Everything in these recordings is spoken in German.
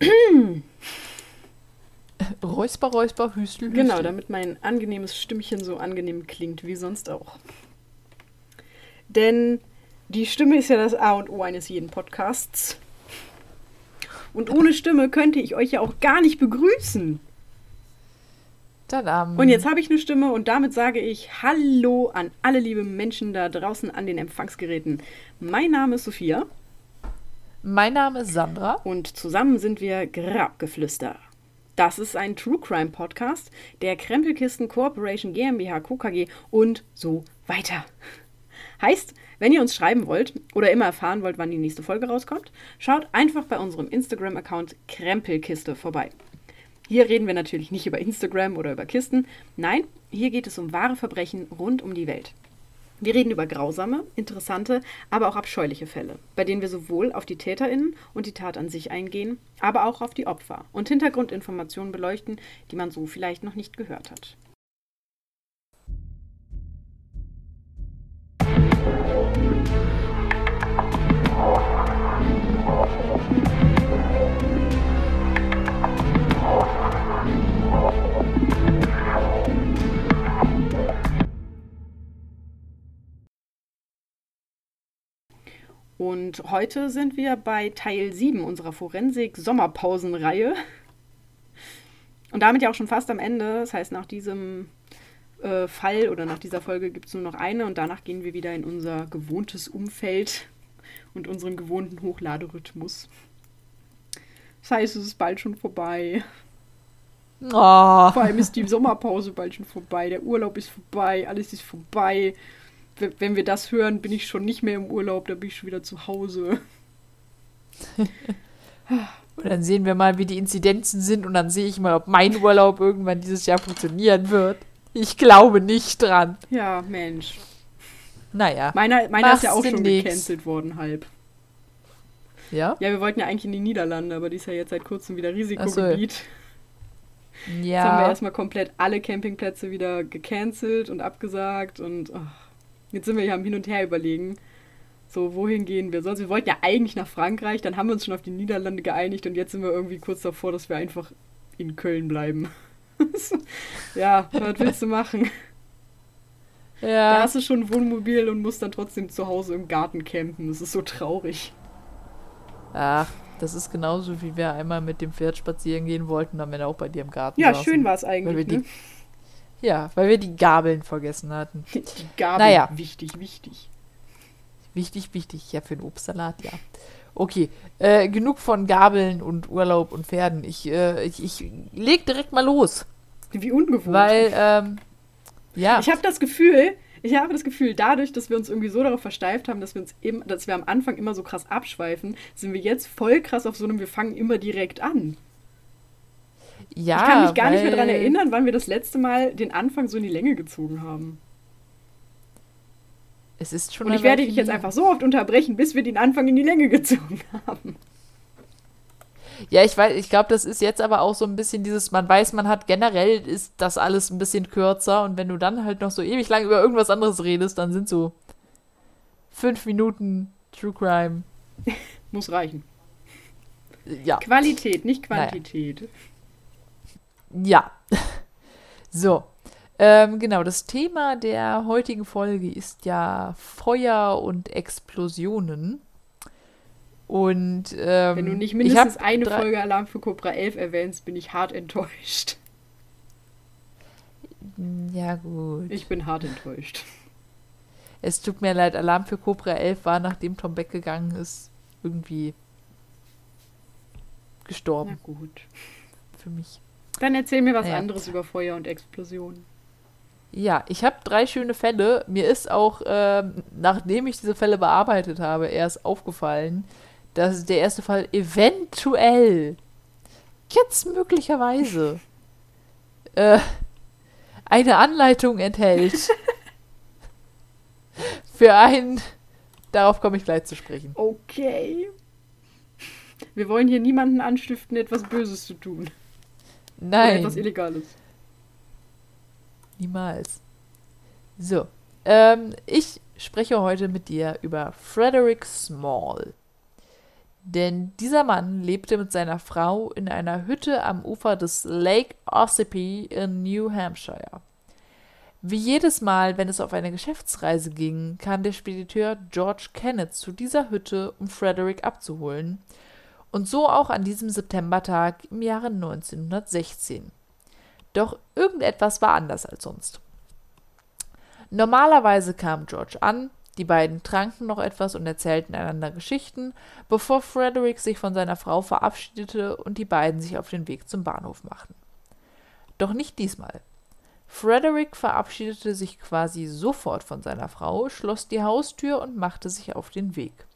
Räusper, Räusper, Hüstel, Hüstel. Genau, damit mein angenehmes Stimmchen so angenehm klingt wie sonst auch. Denn die Stimme ist ja das A und O eines jeden Podcasts. Und ohne Stimme könnte ich euch ja auch gar nicht begrüßen. Tadam. Und jetzt habe ich eine Stimme und damit sage ich Hallo an alle liebe Menschen da draußen an den Empfangsgeräten. Mein Name ist Sophia Mein Name ist Sandra. und zusammen sind wir Grabgeflüster. Das ist ein True Crime Podcast der Krempelkisten Corporation GmbH Co. KG und so weiter. Heißt, wenn ihr uns schreiben wollt oder immer erfahren wollt, wann die nächste Folge rauskommt, schaut einfach bei unserem Instagram-Account Krempelkiste vorbei. Hier reden wir natürlich nicht über Instagram oder über Kisten. Nein, hier geht es um wahre Verbrechen rund um die Welt. Wir reden über grausame, interessante, aber auch abscheuliche Fälle, bei denen wir sowohl auf die TäterInnen und die Tat an sich eingehen, aber auch auf die Opfer und Hintergrundinformationen beleuchten, die man so vielleicht noch nicht gehört hat. Und heute sind wir bei Teil 7 unserer Forensik-Sommerpausenreihe. Und damit ja auch schon fast am Ende. Das heißt, nach diesem äh, Fall oder nach dieser Folge gibt es nur noch eine und danach gehen wir wieder in unser gewohntes Umfeld und unseren gewohnten Hochladerhythmus. Das heißt, es ist bald schon vorbei. Oh. Vor allem ist die Sommerpause bald schon vorbei. Der Urlaub ist vorbei. Alles ist vorbei. Wenn wir das hören, bin ich schon nicht mehr im Urlaub. Da bin ich schon wieder zu Hause. Und dann sehen wir mal, wie die Inzidenzen sind und dann sehe ich mal, ob mein Urlaub irgendwann dieses Jahr funktionieren wird. Ich glaube nicht dran. Ja, Mensch. Naja. Meiner, meiner ist ja auch schon nix. gecancelt worden, halb. Ja? Ja, wir wollten ja eigentlich in die Niederlande, aber die ist ja jetzt seit kurzem wieder Risikogebiet. Jetzt haben wir Ja. erstmal komplett alle Campingplätze wieder gecancelt und abgesagt und oh, jetzt sind wir hier am Hin und Her überlegen. So, wohin gehen wir sonst? Wir wollten ja eigentlich nach Frankreich, dann haben wir uns schon auf die Niederlande geeinigt und jetzt sind wir irgendwie kurz davor, dass wir einfach in Köln bleiben. ja, was willst du machen? Da Ja. hast du schon ein Wohnmobil und musst dann trotzdem zu Hause im Garten campen. Das ist so traurig. Ach, das ist genauso, wie wir einmal mit dem Pferd spazieren gehen wollten, dann wir auch bei dir im Garten Ja, saßen. schön war es Weil wir eigentlich. die, Ne? Ja, weil wir die Gabeln vergessen hatten. Die Gabel, Naja. wichtig, wichtig. Wichtig, wichtig. Ja, für den Obstsalat, ja. Okay, äh, genug von Gabeln und Urlaub und Pferden. Ich, äh, ich, ich leg direkt mal los. Wie ungewohnt. Weil, ähm, ja. Ich habe das Gefühl, ich habe das Gefühl, dadurch, dass wir uns irgendwie so darauf versteift haben, dass wir uns im, dass wir am Anfang immer so krass abschweifen, sind wir jetzt voll krass auf so einem, wir fangen immer direkt an. Ja, ich kann mich gar nicht mehr weil- daran erinnern, wann wir das letzte Mal den Anfang so in die Länge gezogen haben. Es ist schon Und ich werde dich jetzt einfach so oft unterbrechen, bis wir den Anfang in die Länge gezogen haben. Ja, ich weiß, ich glaube, das ist jetzt aber auch so ein bisschen dieses, man weiß, man hat generell ist das alles ein bisschen kürzer und wenn du dann halt noch so ewig lang über irgendwas anderes redest, dann sind so fünf Minuten True Crime. Muss reichen. Ja. Qualität, nicht Naja. Ja. So. Ähm, genau, das Thema der heutigen Folge ist ja Feuer und Explosionen. Und ähm, Wenn du nicht ich mindestens eine Folge Alarm für Cobra 11 erwähnst, bin ich hart enttäuscht. Ja, gut. Ich bin hart enttäuscht. Es tut mir leid, Alarm für Cobra 11 war, nachdem Tom Beck gegangen ist, irgendwie Na gestorben gut. für mich. Dann erzähl mir was Ja. anderes über Feuer und Explosionen. Ja, ich habe drei schöne Fälle. Mir ist auch, ähm, nachdem ich diese Fälle bearbeitet habe, erst aufgefallen, dass der erste Fall eventuell, jetzt möglicherweise, äh, eine Anleitung enthält für ein, darauf komme ich gleich zu sprechen. Okay. Wir wollen hier niemanden anstiften, etwas Böses zu tun. Oder Nein. etwas Illegales. Niemals. So, ähm, ich spreche heute mit dir über Frederick Small. Denn dieser Mann lebte mit seiner Frau in einer Hütte am Ufer des Lake Ossipee in New Hampshire. Wie jedes Mal, wenn es auf eine Geschäftsreise ging, kam der Spediteur George Kenneth zu dieser Hütte, um Frederick abzuholen, und so auch an diesem Septembertag im Jahre 1916. Doch irgendetwas war anders als sonst. Normalerweise kam George an, die beiden tranken noch etwas und erzählten einander Geschichten, bevor Frederick sich von seiner Frau verabschiedete und die beiden sich auf den Weg zum Bahnhof machten. Doch nicht diesmal. Frederick verabschiedete sich quasi sofort von seiner Frau, schloss die Haustür und machte sich auf den Weg.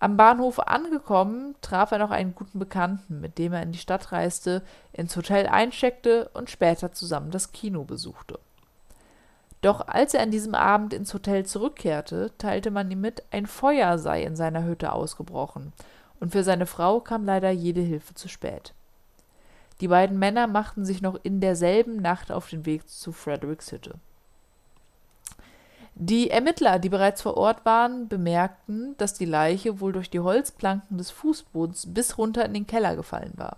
Am Bahnhof angekommen, traf er noch einen guten Bekannten, mit dem er in die Stadt reiste, ins Hotel eincheckte und später zusammen das Kino besuchte. Doch als er an diesem Abend ins Hotel zurückkehrte, teilte man ihm mit, ein Feuer sei in seiner Hütte ausgebrochen, und für seine Frau kam leider jede Hilfe zu spät. Die beiden Männer machten sich noch in derselben Nacht auf den Weg zu Fredericks Hütte. Die Ermittler, die bereits vor Ort waren, bemerkten, dass die Leiche wohl durch die Holzplanken des Fußbodens bis runter in den Keller gefallen war.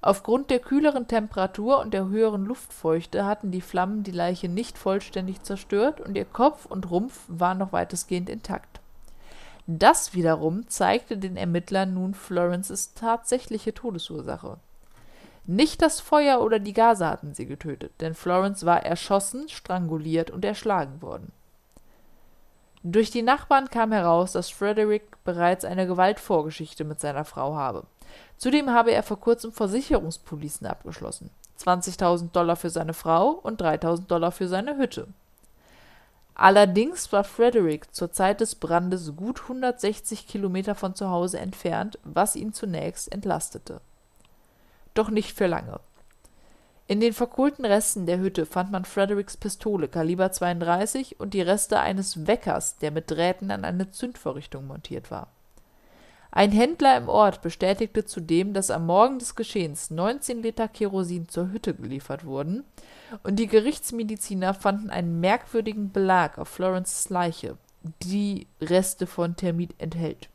Aufgrund der kühleren Temperatur und der höheren Luftfeuchte hatten die Flammen die Leiche nicht vollständig zerstört und ihr Kopf und Rumpf waren noch weitestgehend intakt. Das wiederum zeigte den Ermittlern nun Florences tatsächliche Todesursache. Nicht das Feuer oder die Gase hatten sie getötet, denn Florence war erschossen, stranguliert und erschlagen worden. Durch die Nachbarn kam heraus, dass Frederick bereits eine Gewaltvorgeschichte mit seiner Frau habe. Zudem habe er vor kurzem Versicherungspolicen abgeschlossen. 20.000 Dollar für seine Frau und 3.000 Dollar für seine Hütte. Allerdings war Frederick zur Zeit des Brandes gut 160 Kilometer von zu Hause entfernt, was ihn zunächst entlastete doch nicht für lange. In den verkohlten Resten der Hütte fand man Fredericks Pistole Kaliber 32 und die Reste eines Weckers, der mit Drähten an eine Zündvorrichtung montiert war. Ein Händler im Ort bestätigte zudem, dass am Morgen des Geschehens 19 Liter Kerosin zur Hütte geliefert wurden, und die Gerichtsmediziner fanden einen merkwürdigen Belag auf Florences Leiche, die Reste von Termit enthält.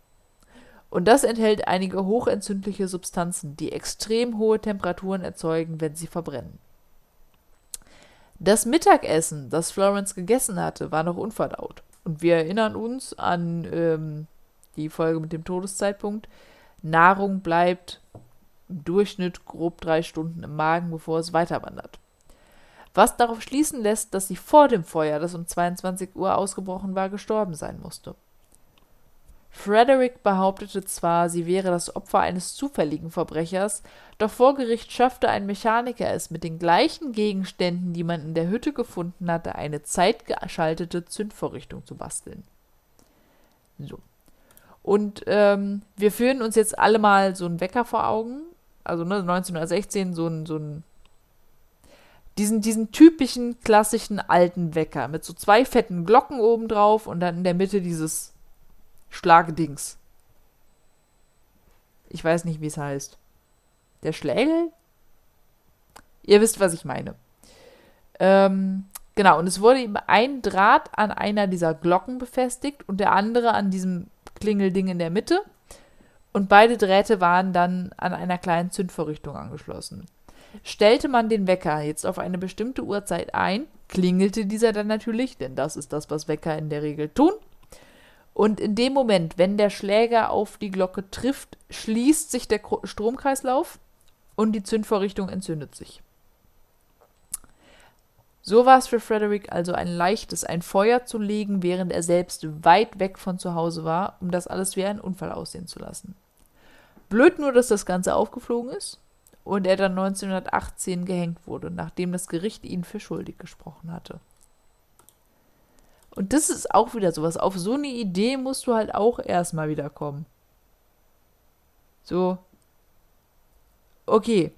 Und das enthält einige hochentzündliche Substanzen, die extrem hohe Temperaturen erzeugen, wenn sie verbrennen. Das Mittagessen, das Florence gegessen hatte, war noch unverdaut. Und wir erinnern uns an ähm, die Folge mit dem Todeszeitpunkt. Nahrung bleibt im Durchschnitt grob drei Stunden im Magen, bevor es weiterwandert. Was darauf schließen lässt, dass sie vor dem Feuer, das um 22 Uhr ausgebrochen war, gestorben sein musste. Frederick behauptete zwar, sie wäre das Opfer eines zufälligen Verbrechers, doch vor Gericht schaffte ein Mechaniker es mit den gleichen Gegenständen, die man in der Hütte gefunden hatte, eine zeitgeschaltete Zündvorrichtung zu basteln. So. Und ähm, wir führen uns jetzt alle mal so einen Wecker vor Augen. Also ne, 1916 so ein, so ein diesen, diesen typischen klassischen alten Wecker mit so zwei fetten Glocken oben drauf und dann in der Mitte dieses Schlagdings. Ich weiß nicht, wie es heißt. Der Schlägel? Ihr wisst, was ich meine. Ähm, genau, und es wurde eben ein Draht an einer dieser Glocken befestigt und der andere an diesem Klingelding in der Mitte. Und beide Drähte waren dann an einer kleinen Zündvorrichtung angeschlossen. Stellte man den Wecker jetzt auf eine bestimmte Uhrzeit ein, klingelte dieser dann natürlich, denn das ist das, was Wecker in der Regel tun. Und in dem Moment, wenn der Schläger auf die Glocke trifft, schließt sich der Stromkreislauf und die Zündvorrichtung entzündet sich. So war es für Frederick also ein leichtes, ein Feuer zu legen, während er selbst weit weg von zu Hause war, um das alles wie ein Unfall aussehen zu lassen. Blöd nur, dass das Ganze aufgeflogen ist und er dann 1918 gehängt wurde, nachdem das Gericht ihn für schuldig gesprochen hatte. Und das ist auch wieder sowas. Auf so eine Idee musst du halt auch erstmal wieder kommen. So. Okay.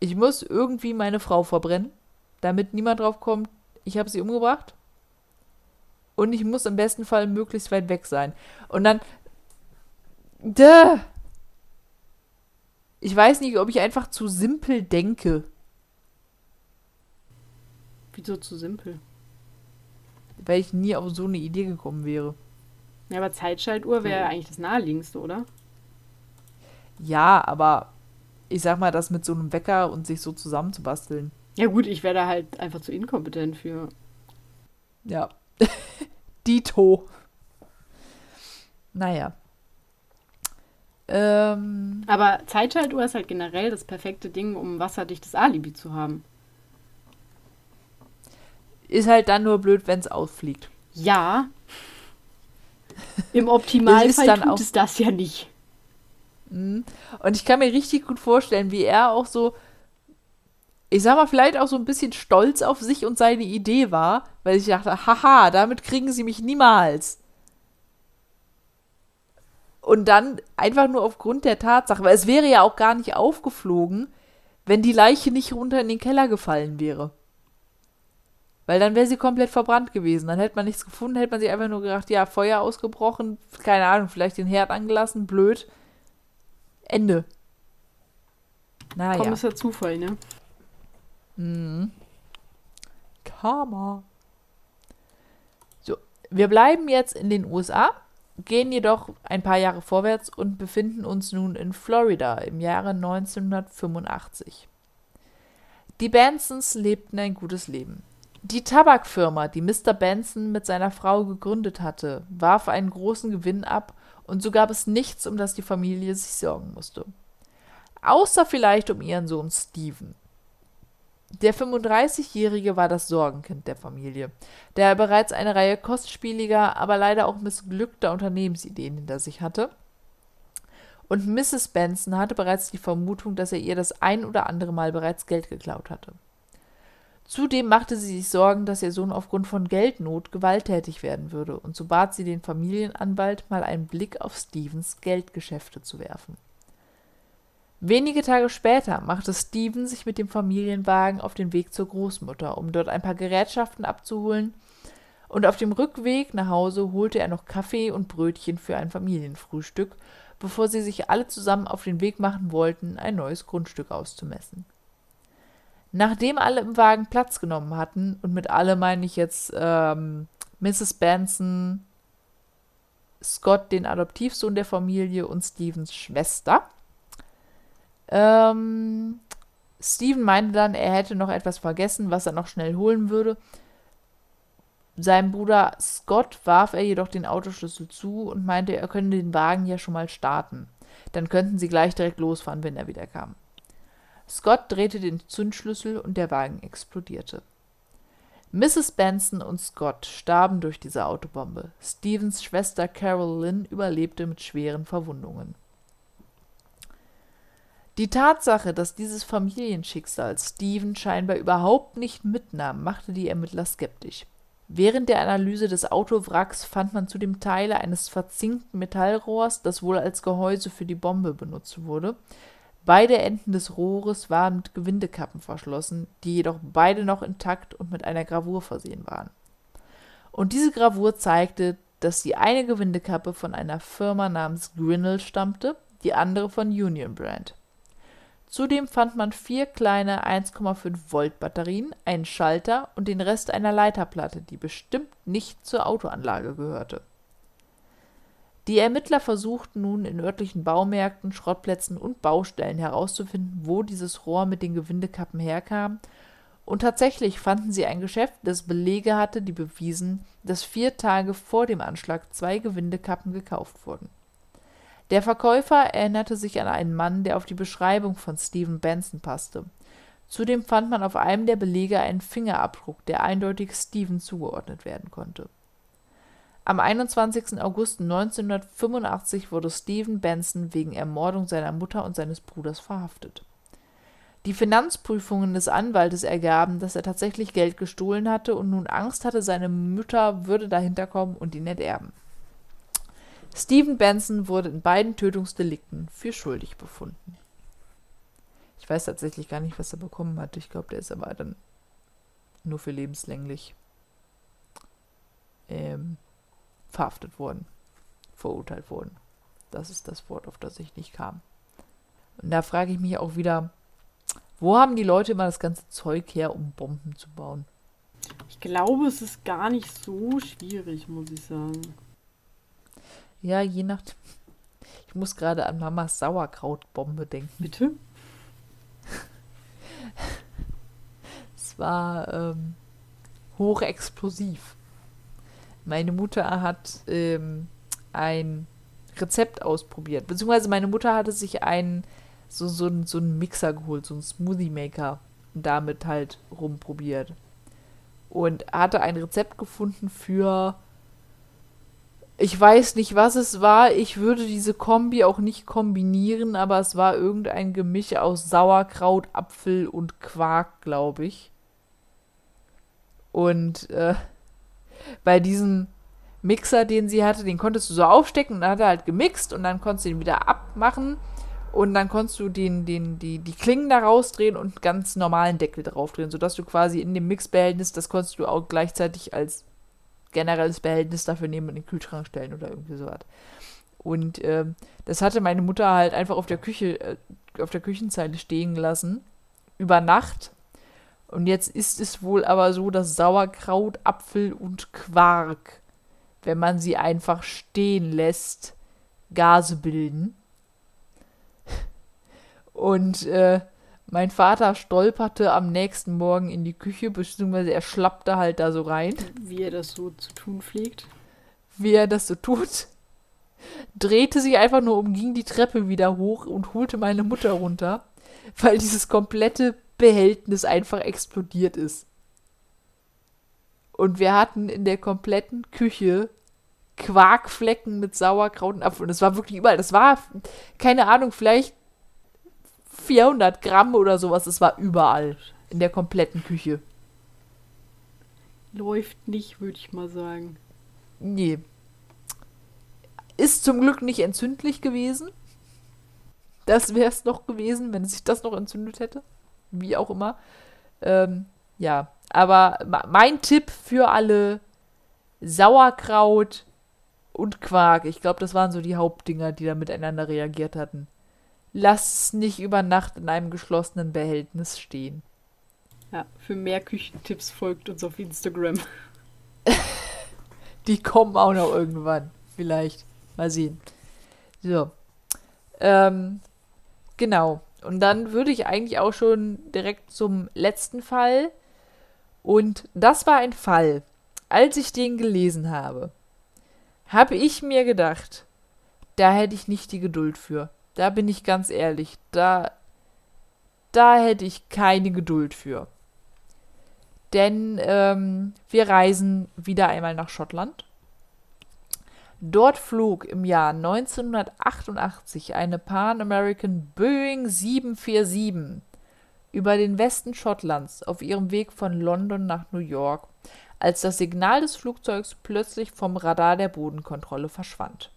Ich muss irgendwie meine Frau verbrennen, damit niemand drauf kommt, ich habe sie umgebracht. Und ich muss im besten Fall möglichst weit weg sein. Und dann. Duh. Ich weiß nicht, ob ich einfach zu simpel denke. Wieso zu simpel? Weil ich nie auf so eine Idee gekommen wäre. Ja, aber Zeitschaltuhr wäre ja eigentlich das naheliegendste, oder? Ja, aber ich sag mal, das mit so einem Wecker und sich so zusammenzubasteln. Ja, gut, ich wäre da halt einfach zu inkompetent für. Ja. Dito. Naja. Ähm, Aber Zeitschaltuhr ist halt generell das perfekte Ding, um wasserdichtes Alibi zu haben. Ist halt dann nur blöd, wenn es ausfliegt. Ja. Im Optimalfall ist dann tut auch- es das ja nicht. Mhm. Und ich kann mir richtig gut vorstellen, wie er auch so, ich sag mal, vielleicht auch so ein bisschen stolz auf sich und seine Idee war, weil ich dachte, haha, damit kriegen sie mich niemals. Und dann einfach nur aufgrund der Tatsache, weil es wäre ja auch gar nicht aufgeflogen, wenn die Leiche nicht runter in den Keller gefallen wäre. Weil dann wäre sie komplett verbrannt gewesen. Dann hätte man nichts gefunden, hätte man sich einfach nur gedacht, ja, Feuer ausgebrochen, keine Ahnung, vielleicht den Herd angelassen, blöd. Ende. Naja. Komm, ist ja Zufall, ne? Mhm. Karma. So, wir bleiben jetzt in den USA, gehen jedoch ein paar Jahre vorwärts und befinden uns nun in Florida im Jahre 1985. Die Bansons lebten ein gutes Leben. Die Tabakfirma, die Mr. Benson mit seiner Frau gegründet hatte, warf einen großen Gewinn ab und so gab es nichts, um das die Familie sich sorgen musste. Außer vielleicht um ihren Sohn Steven. Der 35-Jährige war das Sorgenkind der Familie, der bereits eine Reihe kostspieliger, aber leider auch missglückter Unternehmensideen hinter sich hatte. Und Mrs. Benson hatte bereits die Vermutung, dass er ihr das ein oder andere Mal bereits Geld geklaut hatte. Zudem machte sie sich Sorgen, dass ihr Sohn aufgrund von Geldnot gewalttätig werden würde, und so bat sie den Familienanwalt, mal einen Blick auf Stevens Geldgeschäfte zu werfen. Wenige Tage später machte Steven sich mit dem Familienwagen auf den Weg zur Großmutter, um dort ein paar Gerätschaften abzuholen, und auf dem Rückweg nach Hause holte er noch Kaffee und Brötchen für ein Familienfrühstück, bevor sie sich alle zusammen auf den Weg machen wollten, ein neues Grundstück auszumessen. Nachdem alle im Wagen Platz genommen hatten, und mit alle meine ich jetzt ähm, Mrs. Benson, Scott, den Adoptivsohn der Familie, und Stevens Schwester, ähm, Steven meinte dann, er hätte noch etwas vergessen, was er noch schnell holen würde. Seinem Bruder Scott warf er jedoch den Autoschlüssel zu und meinte, er könne den Wagen ja schon mal starten. Dann könnten sie gleich direkt losfahren, wenn er wieder kam. Scott drehte den Zündschlüssel und der Wagen explodierte. Mrs. Benson und Scott starben durch diese Autobombe. Stevens Schwester Carol Lynn überlebte mit schweren Verwundungen. Die Tatsache, dass dieses Familienschicksal Steven scheinbar überhaupt nicht mitnahm, machte die Ermittler skeptisch. Während der Analyse des Autowracks fand man zudem Teile eines verzinkten Metallrohrs, das wohl als Gehäuse für die Bombe benutzt wurde. Beide Enden des Rohres waren mit Gewindekappen verschlossen, die jedoch beide noch intakt und mit einer Gravur versehen waren. Und diese Gravur zeigte, dass die eine Gewindekappe von einer Firma namens Grinnell stammte, die andere von Union Brand. Zudem fand man vier kleine 1,5 Volt Batterien, einen Schalter und den Rest einer Leiterplatte, die bestimmt nicht zur Autoanlage gehörte. Die Ermittler versuchten nun in örtlichen Baumärkten, Schrottplätzen und Baustellen herauszufinden, wo dieses Rohr mit den Gewindekappen herkam, und tatsächlich fanden sie ein Geschäft, das Belege hatte, die bewiesen, dass vier Tage vor dem Anschlag zwei Gewindekappen gekauft wurden. Der Verkäufer erinnerte sich an einen Mann, der auf die Beschreibung von Stephen Benson passte. Zudem fand man auf einem der Belege einen Fingerabdruck, der eindeutig Stephen zugeordnet werden konnte. Am 21. August 1985 wurde Stephen Benson wegen Ermordung seiner Mutter und seines Bruders verhaftet. Die Finanzprüfungen des Anwaltes ergaben, dass er tatsächlich Geld gestohlen hatte und nun Angst hatte, seine Mutter würde dahinter kommen und ihn enterben. Stephen Benson wurde in beiden Tötungsdelikten für schuldig befunden. Ich weiß tatsächlich gar nicht, was er bekommen hat. Ich glaube, der ist aber dann nur für lebenslänglich ähm, verhaftet worden, verurteilt worden. Das ist das Wort, auf das ich nicht kam. Und da frage ich mich auch wieder, wo haben die Leute immer das ganze Zeug her, um Bomben zu bauen? Ich glaube, es ist gar nicht so schwierig, muss ich sagen. Ja, je nach. Ich muss gerade an Mamas Sauerkrautbombe denken. Bitte? Es war ähm, hochexplosiv. Meine Mutter hat ähm, ein Rezept ausprobiert. Beziehungsweise meine Mutter hatte sich einen, so, so, so einen Mixer geholt, so einen Smoothie Maker und damit halt rumprobiert. Und hatte ein Rezept gefunden für ich weiß nicht, was es war. Ich würde diese Kombi auch nicht kombinieren, aber es war irgendein Gemisch aus Sauerkraut, Apfel und Quark, glaube ich. Und äh, bei diesem Mixer, den sie hatte, den konntest du so aufstecken und dann hat er halt gemixt und dann konntest du ihn wieder abmachen und dann konntest du den, den, die, die Klingen da rausdrehen und einen ganz normalen Deckel draufdrehen, sodass du quasi in dem Mixbehältnis, das konntest du auch gleichzeitig als generelles Behältnis dafür nehmen und in den Kühlschrank stellen oder irgendwie sowas. Und ähm, das hatte meine Mutter halt einfach auf der Küche, äh, auf der Küchenzeile stehen gelassen. Über Nacht. Und jetzt ist es wohl aber so, dass Sauerkraut, Apfel und Quark, wenn man sie einfach stehen lässt, Gase bilden. Und äh, mein Vater stolperte am nächsten Morgen in die Küche, beziehungsweise er schlappte halt da so rein. Wie er das so zu tun pflegt. Wie er das so tut. Drehte sich einfach nur um, ging die Treppe wieder hoch und holte meine Mutter runter, weil dieses komplette Behältnis einfach explodiert ist. Und wir hatten in der kompletten Küche Quarkflecken mit Sauerkraut und Apfel. Und das war wirklich überall. Das war, keine Ahnung, vielleicht 400 Gramm oder sowas. Es war überall. In der kompletten Küche. Läuft nicht, würde ich mal sagen. Nee. Ist zum Glück nicht entzündlich gewesen. Das wäre es noch gewesen, wenn sich das noch entzündet hätte. Wie auch immer. Ähm, ja, aber mein Tipp für alle Sauerkraut und Quark. Ich glaube, das waren so die Hauptdinger, die da miteinander reagiert hatten. Lass es nicht über Nacht in einem geschlossenen Behältnis stehen. Ja, für mehr Küchentipps folgt uns auf Instagram. Die kommen auch noch irgendwann. Vielleicht. Mal sehen. So. Ähm, genau. Und dann würde ich eigentlich auch schon direkt zum letzten Fall. Und das war ein Fall. Als ich den gelesen habe, habe ich mir gedacht, da hätte ich nicht die Geduld für. Da bin ich ganz ehrlich, da, da hätte ich keine Geduld für. Denn ähm, wir reisen wieder einmal nach Schottland. Dort flog im Jahr 1988 eine Pan American Boeing 747 über den Westen Schottlands auf ihrem Weg von London nach New York, als das Signal des Flugzeugs plötzlich vom Radar der Bodenkontrolle verschwand.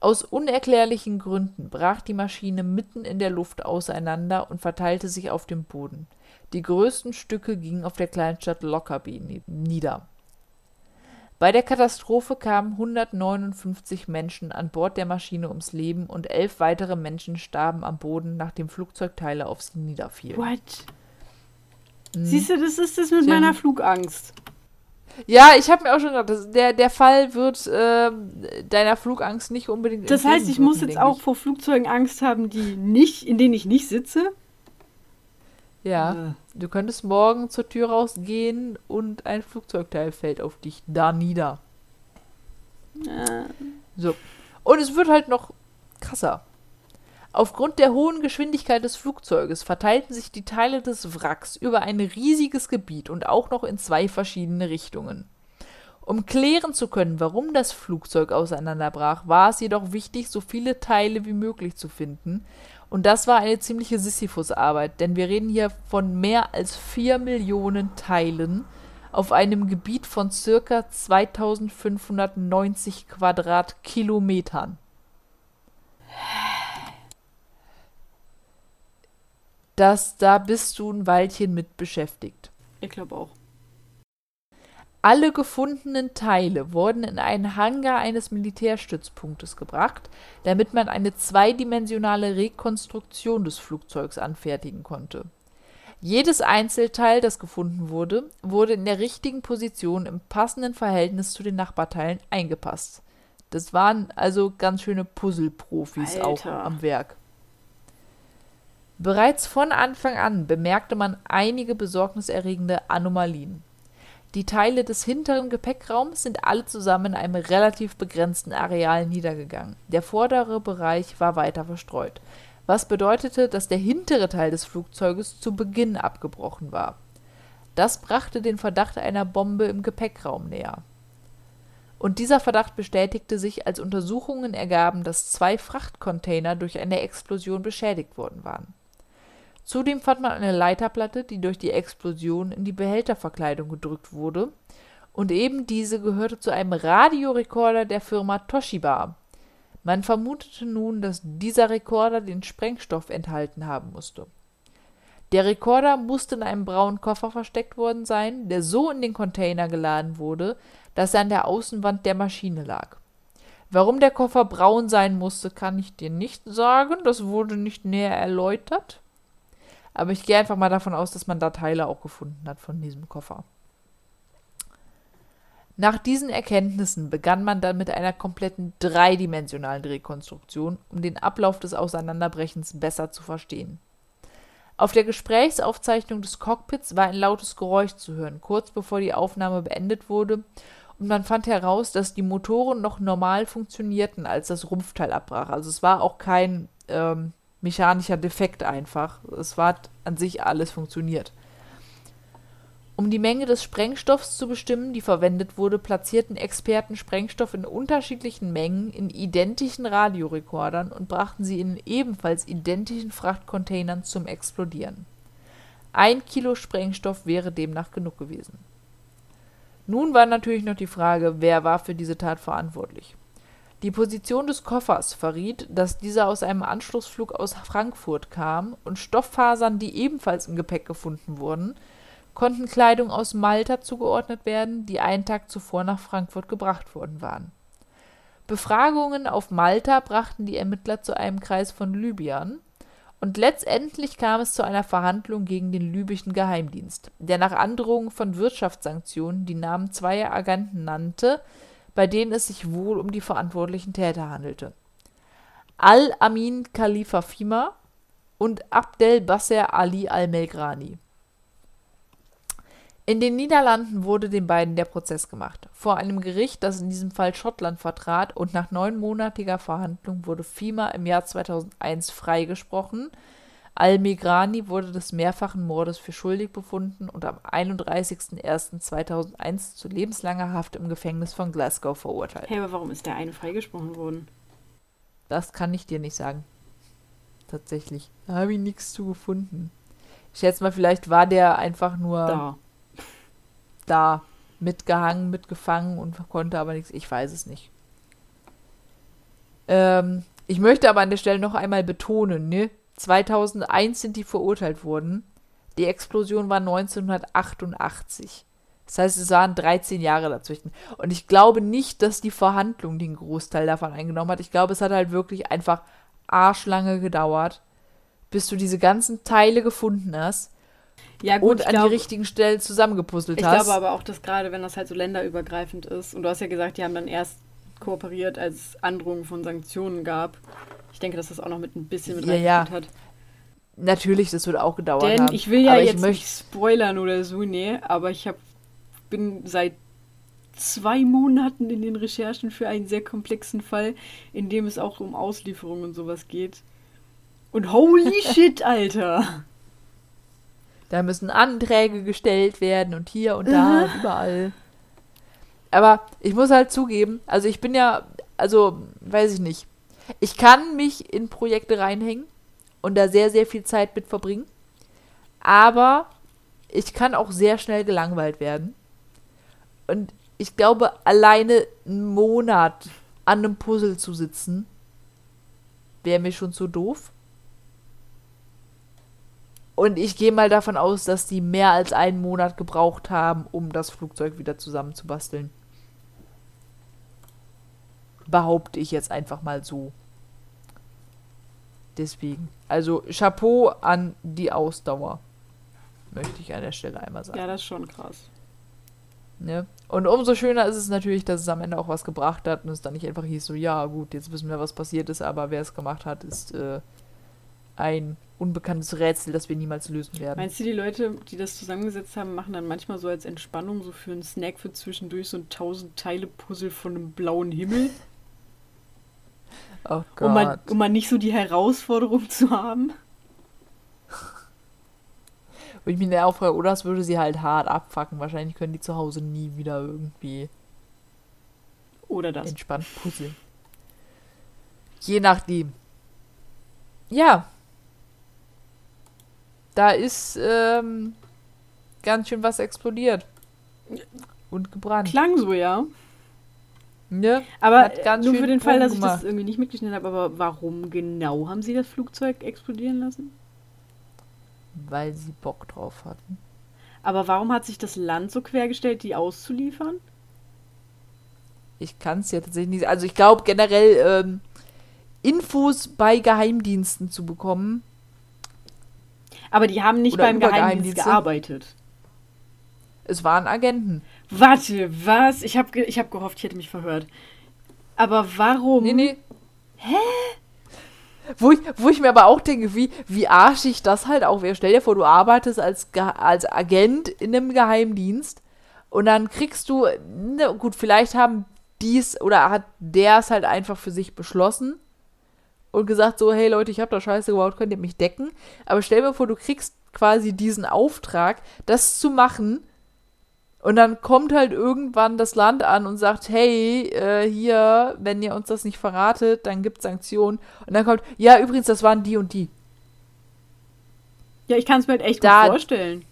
Aus unerklärlichen Gründen brach die Maschine mitten in der Luft auseinander und verteilte sich auf dem Boden. Die größten Stücke gingen auf der Kleinstadt Lockerbie nieder. Bei der Katastrophe kamen 159 Menschen an Bord der Maschine ums Leben und elf weitere Menschen starben am Boden, nachdem Flugzeugteile auf sie niederfielen. What? Hm. Siehst du, das ist das mit meiner Flugangst. Ja, ich habe mir auch schon gedacht, das, der, der Fall wird äh, deiner Flugangst nicht unbedingt. Das heißt, ich muss jetzt auch vor Flugzeugen Angst haben, die nicht, in denen ich nicht sitze. Ja, äh. du könntest morgen zur Tür rausgehen und ein Flugzeugteil fällt auf dich da nieder. Äh. So. Und es wird halt noch krasser. Aufgrund der hohen Geschwindigkeit des Flugzeuges verteilten sich die Teile des Wracks über ein riesiges Gebiet und auch noch in zwei verschiedene Richtungen. Um klären zu können, warum das Flugzeug auseinanderbrach, war es jedoch wichtig, so viele Teile wie möglich zu finden. Und das war eine ziemliche Sisyphus-Arbeit, denn wir reden hier von mehr als vier Millionen Teilen auf einem Gebiet von circa 2590 Quadratkilometern dass da bist du ein Weilchen mit beschäftigt. Ich glaube auch. Alle gefundenen Teile wurden in einen Hangar eines Militärstützpunktes gebracht, damit man eine zweidimensionale Rekonstruktion des Flugzeugs anfertigen konnte. Jedes Einzelteil, das gefunden wurde, wurde in der richtigen Position im passenden Verhältnis zu den Nachbarteilen eingepasst. Das waren also ganz schöne Puzzle-Profis auch am Werk. Bereits von Anfang an bemerkte man einige besorgniserregende Anomalien. Die Teile des hinteren Gepäckraums sind alle zusammen in einem relativ begrenzten Areal niedergegangen. Der vordere Bereich war weiter verstreut, was bedeutete, dass der hintere Teil des Flugzeuges zu Beginn abgebrochen war. Das brachte den Verdacht einer Bombe im Gepäckraum näher. Und dieser Verdacht bestätigte sich, als Untersuchungen ergaben, dass zwei Frachtcontainer durch eine Explosion beschädigt worden waren. Zudem fand man eine Leiterplatte, die durch die Explosion in die Behälterverkleidung gedrückt wurde, und eben diese gehörte zu einem Radiorekorder der Firma Toshiba. Man vermutete nun, dass dieser Rekorder den Sprengstoff enthalten haben musste. Der Rekorder musste in einem braunen Koffer versteckt worden sein, der so in den Container geladen wurde, dass er an der Außenwand der Maschine lag. Warum der Koffer braun sein musste, kann ich dir nicht sagen, das wurde nicht näher erläutert. Aber ich gehe einfach mal davon aus, dass man da Teile auch gefunden hat von diesem Koffer. Nach diesen Erkenntnissen begann man dann mit einer kompletten dreidimensionalen Rekonstruktion, um den Ablauf des Auseinanderbrechens besser zu verstehen. Auf der Gesprächsaufzeichnung des Cockpits war ein lautes Geräusch zu hören, kurz bevor die Aufnahme beendet wurde, und man fand heraus, dass die Motoren noch normal funktionierten, als das Rumpfteil abbrach. Also es war auch kein ähm, mechanischer Defekt einfach. Es war an sich alles funktioniert. Um die Menge des Sprengstoffs zu bestimmen, die verwendet wurde, platzierten Experten Sprengstoff in unterschiedlichen Mengen in identischen Radiorekordern und brachten sie in ebenfalls identischen Frachtcontainern zum Explodieren. Ein Kilo Sprengstoff wäre demnach genug gewesen. Nun war natürlich noch die Frage, wer war für diese Tat verantwortlich. Die Position des Koffers verriet, dass dieser aus einem Anschlussflug aus Frankfurt kam und Stofffasern, die ebenfalls im Gepäck gefunden wurden, konnten Kleidung aus Malta zugeordnet werden, die einen Tag zuvor nach Frankfurt gebracht worden waren. Befragungen auf Malta brachten die Ermittler zu einem Kreis von Libyern und letztendlich kam es zu einer Verhandlung gegen den libyschen Geheimdienst, der nach Androhung von Wirtschaftssanktionen die Namen zweier Agenten nannte, bei denen es sich wohl um die verantwortlichen Täter handelte. Al-Amin Khalifa Fima und Abdel Basser Ali al-Melgrani. In den Niederlanden wurde den beiden der Prozess gemacht. Vor einem Gericht, das in diesem Fall Schottland vertrat, und nach neunmonatiger Verhandlung wurde Fima im Jahr 2001 freigesprochen. Al-Megrani wurde des mehrfachen Mordes für schuldig befunden und am 31.01.2001 zu lebenslanger Haft im Gefängnis von Glasgow verurteilt. Hey, aber warum ist der eine freigesprochen worden? Das kann ich dir nicht sagen. Tatsächlich. Da habe ich nichts zu gefunden. Ich schätze mal, vielleicht war der einfach nur Da. da mitgehangen, mitgefangen und konnte aber nichts. Ich weiß es nicht. Ähm, ich möchte aber an der Stelle noch einmal betonen, ne? 2001 sind die verurteilt worden. Die Explosion war 1988. Das heißt, es waren 13 Jahre dazwischen. Und ich glaube nicht, dass die Verhandlung den Großteil davon eingenommen hat. Ich glaube, es hat halt wirklich einfach arschlange gedauert, bis du diese ganzen Teile gefunden hast Ja, und ich an glaub- die richtigen Stellen zusammengepuzzelt Ich hast. glaube aber auch, dass gerade wenn das halt so länderübergreifend ist, und du hast ja gesagt, die haben dann erst kooperiert, als es Androhungen von Sanktionen gab. Ich denke, dass das auch noch mit ein bisschen mit Ja, ja. hat. Natürlich, das wird auch gedauert Denn haben. ich will ja jetzt ich nicht spoilern oder so, nee, aber ich hab, bin seit zwei Monaten in den Recherchen für einen sehr komplexen Fall, in dem es auch um Auslieferung und sowas geht. Und holy shit, Alter! da müssen Anträge gestellt werden und hier und da und überall. Aber ich muss halt zugeben, also ich bin ja, also weiß ich nicht. Ich kann mich in Projekte reinhängen und da sehr, sehr viel Zeit mit verbringen. Aber ich kann auch sehr schnell gelangweilt werden. Und ich glaube, alleine einen Monat an einem Puzzle zu sitzen, wäre mir schon zu doof. Und ich gehe mal davon aus, dass die mehr als einen Monat gebraucht haben, um das Flugzeug wieder zusammenzubasteln. Behaupte ich jetzt einfach mal so. Deswegen. Also Chapeau an die Ausdauer. Möchte ich an der Stelle einmal sagen. Ja, das ist schon krass. Ne? Und umso schöner ist es natürlich, dass es am Ende auch was gebracht hat und es dann nicht einfach hieß, so, ja, gut, jetzt wissen wir, was passiert ist, aber wer es gemacht hat, ist äh, ein unbekanntes Rätsel, das wir niemals lösen werden. Meinst du, die Leute, die das zusammengesetzt haben, machen dann manchmal so als Entspannung, so für einen Snack für zwischendurch so ein tausend Teile Puzzle von einem blauen Himmel? Oh Gott. Um mal, um mal nicht so die Herausforderung zu haben? Wo ich mich dann auch frage, oder es würde sie halt hart abfacken. Wahrscheinlich können die zu Hause nie wieder irgendwie Oder das. entspannt puzzeln. Je nachdem. Ja. Da ist ähm, ganz schön was explodiert. Und gebrannt. Klang so, ja. Ne? Aber Hat ganz nur schön für den Fall, dass ich das irgendwie nicht mitgeschnitten habe, aber warum genau haben sie das Flugzeug explodieren lassen? Weil sie Bock drauf hatten. Aber warum hat sich das Land so quergestellt, die auszuliefern? Ich kann es ja tatsächlich nicht. Also ich glaube generell ähm, Infos bei Geheimdiensten zu bekommen. Aber die haben nicht beim Geheimdienst gearbeitet. Es waren Agenten. Warte, was? Ich habe ich hab gehofft, ich hätte mich verhört. Aber warum? Nee, nee. Hä? Wo ich, wo ich mir aber auch denke, wie, wie arschig das halt auch wäre. Stell dir vor, du arbeitest als, als Agent in einem Geheimdienst und dann kriegst du, ne, gut, vielleicht haben dies oder hat der es halt einfach für sich beschlossen und gesagt so, hey Leute, ich habe da Scheiße gebaut, könnt ihr mich decken? Aber stell dir vor, du kriegst quasi diesen Auftrag, das zu machen und dann kommt halt irgendwann das Land an und sagt, hey, äh, hier, wenn ihr uns das nicht verratet, dann gibt Sanktionen. Und dann kommt, ja, übrigens, das waren die und die. Ja, ich kann es mir halt echt Da- gut vorstellen.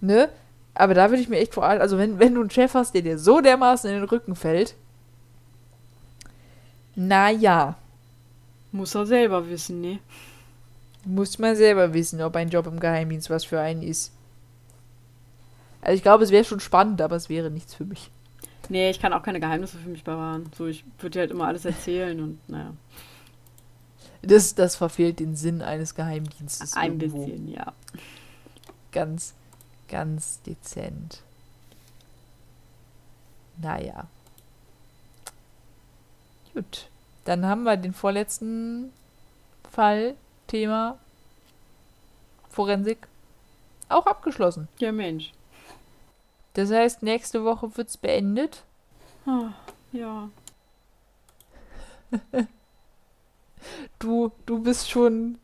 Ne? Aber da würde ich mir echt vor allem, also wenn, wenn du einen Chef hast, der dir so dermaßen in den Rücken fällt, naja, Muss er selber wissen, ne? muss man selber wissen, ob ein Job im Geheimdienst was für einen ist. Also ich glaube, es wäre schon spannend, aber es wäre nichts für mich. Nee, ich kann auch keine Geheimnisse für mich bewahren. So, ich würde dir halt immer alles erzählen und naja. Das, das verfehlt den Sinn eines Geheimdienstes. Ein irgendwo. bisschen, ja. ganz, ganz dezent. Naja. Gut. Dann haben wir den vorletzten Fall, Thema Forensik, auch abgeschlossen. Ja, Mensch. Das heißt, nächste Woche wird's beendet. Ah, ja. Du, du bist schon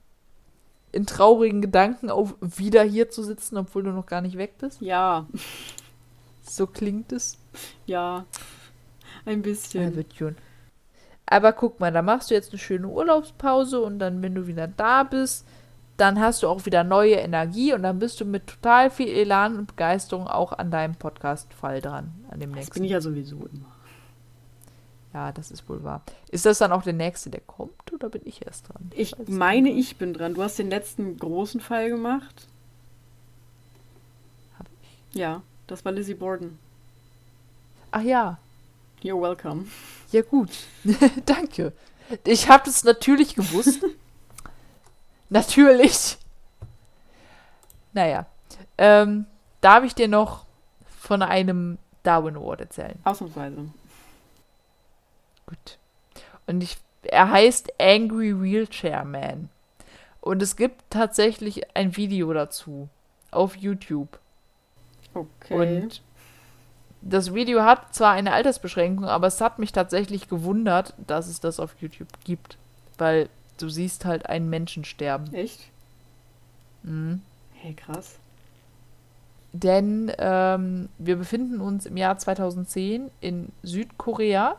in traurigen Gedanken auf wieder hier zu sitzen, obwohl du noch gar nicht weg bist. Ja, So klingt es. ja. Ein Ja, bisschen. wird schon. Aber guck mal, da machst du jetzt eine schöne Urlaubspause und dann, wenn du wieder da bist, dann hast du auch wieder neue Energie und dann bist du mit total viel Elan und Begeisterung auch an deinem Podcast-Fall dran, an dem Das bin nächsten. ich ja sowieso immer. Ja, das ist wohl wahr. Ist das dann auch der nächste, der kommt oder bin ich erst dran? Ich weiß meine, nicht. ich bin dran. Du hast den letzten großen Fall gemacht. Hab Ja, das war Lizzie Borden. Ach ja, You're welcome. ja gut. Danke. Ich habe es natürlich gewusst. natürlich. Naja, ähm, darf ich dir noch von einem Darwin Award erzählen? Ausnahmsweise. Gut. Und ich, er heißt Angry Wheelchair Man. Und es gibt tatsächlich ein Video dazu auf YouTube. Okay. Und das Video hat zwar eine Altersbeschränkung, aber es hat mich tatsächlich gewundert, dass es das auf YouTube gibt. Weil du siehst halt einen Menschen sterben. Echt? Mhm. Hey, krass. Denn ähm, wir befinden uns im Jahr 2010 in Südkorea,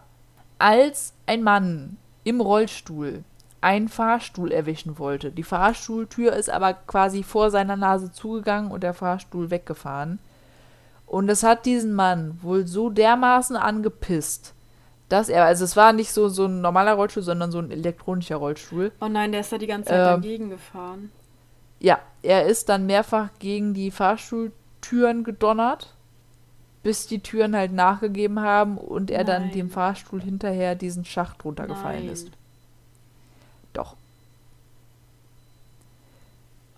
als ein Mann im Rollstuhl einen Fahrstuhl erwischen wollte. Die Fahrstuhltür ist aber quasi vor seiner Nase zugegangen und der Fahrstuhl weggefahren. Und das hat diesen Mann wohl so dermaßen angepisst, dass er, also es war nicht so, so ein normaler Rollstuhl, sondern so ein elektronischer Rollstuhl. Oh nein, der ist da die ganze Zeit Ähm. dagegen gefahren. Ja, er ist dann mehrfach gegen die Fahrstuhltüren gedonnert, bis die Türen halt nachgegeben haben und er dann Nein. dem Fahrstuhl hinterher diesen Schacht runtergefallen Nein. ist. Doch.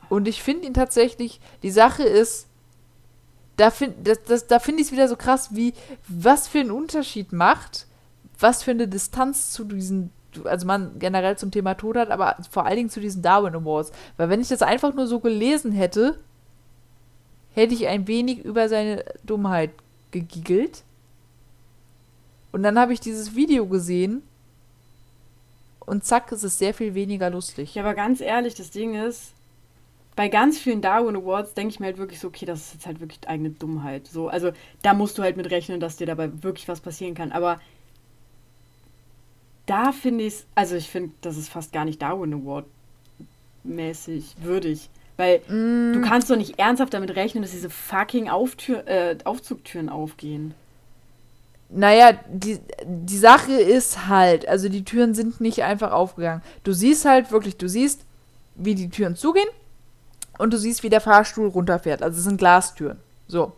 Und ich finde ihn tatsächlich, die Sache ist, da finde das, das, da find ich es wieder so krass, wie, was für einen Unterschied macht, was für eine Distanz zu diesen, also man generell zum Thema Tod hat, aber vor allen Dingen zu diesen Darwin Awards. Weil wenn ich das einfach nur so gelesen hätte, hätte ich ein wenig über seine Dummheit gegiegelt. Und dann habe ich dieses Video gesehen und zack, es ist sehr viel weniger lustig. Ja, aber ganz ehrlich, das Ding ist, bei ganz vielen Darwin Awards denke ich mir halt wirklich so, okay, das ist jetzt halt wirklich eigene Dummheit. So, also da musst du halt mit rechnen, dass dir dabei wirklich was passieren kann. Aber da finde ich es, also ich finde, das ist fast gar nicht Darwin Award mäßig würdig. Weil mm. du kannst doch nicht ernsthaft damit rechnen, dass diese fucking Auftür äh, Aufzugtüren aufgehen. Naja, die, die Sache ist halt, also die Türen sind nicht einfach aufgegangen. Du siehst halt wirklich, du siehst, wie die Türen zugehen und du siehst, wie der Fahrstuhl runterfährt. Also es sind Glastüren. So.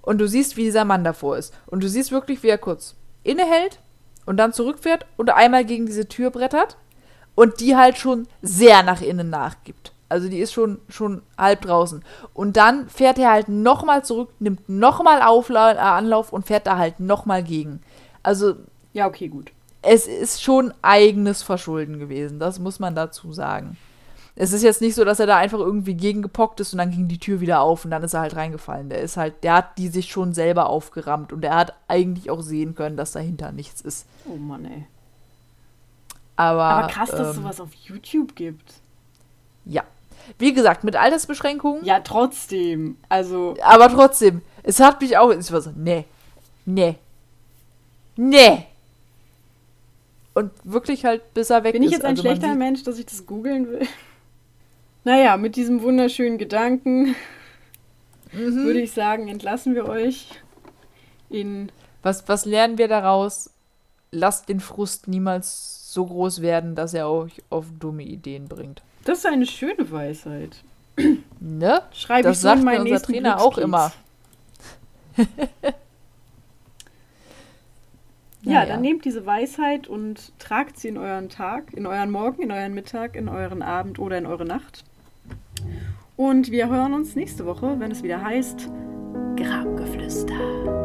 Und du siehst, wie dieser Mann davor ist. Und du siehst wirklich, wie er kurz innehält und dann zurückfährt und einmal gegen diese Tür brettert und die halt schon sehr nach innen nachgibt. Also die ist schon, schon halb draußen. Und dann fährt er halt nochmal zurück, nimmt nochmal äh, Anlauf und fährt da halt nochmal gegen. Also. Ja, okay, gut. Es ist schon eigenes Verschulden gewesen, das muss man dazu sagen. Es ist jetzt nicht so, dass er da einfach irgendwie gegengepockt ist und dann ging die Tür wieder auf und dann ist er halt reingefallen. Der ist halt, der hat die sich schon selber aufgerammt und er hat eigentlich auch sehen können, dass dahinter nichts ist. Oh Mann, ey. Aber, Aber krass, dass es ähm, sowas auf YouTube gibt. Ja. Wie gesagt, mit Altersbeschränkungen. Ja, trotzdem. Also. Aber trotzdem. Es hat mich auch. Ich war so, nee. Nee. Nee. Und wirklich halt, bis er weg ist. Bin ich jetzt ein also schlechter Mensch, dass ich das googeln will? Naja, mit diesem wunderschönen Gedanken mhm. würde ich sagen, entlassen wir euch in. Was, was lernen wir daraus? Lasst den Frust niemals so groß werden, dass er euch auf dumme Ideen bringt. Das ist eine schöne Weisheit. Ne? Schreibe das ich so sagt in meinen unser Trainer auch immer. ja, ja, dann nehmt diese Weisheit und tragt sie in euren Tag, in euren Morgen, in euren Mittag, in euren Abend oder in eure Nacht. Und wir hören uns nächste Woche, wenn es wieder heißt Grabgeflüster.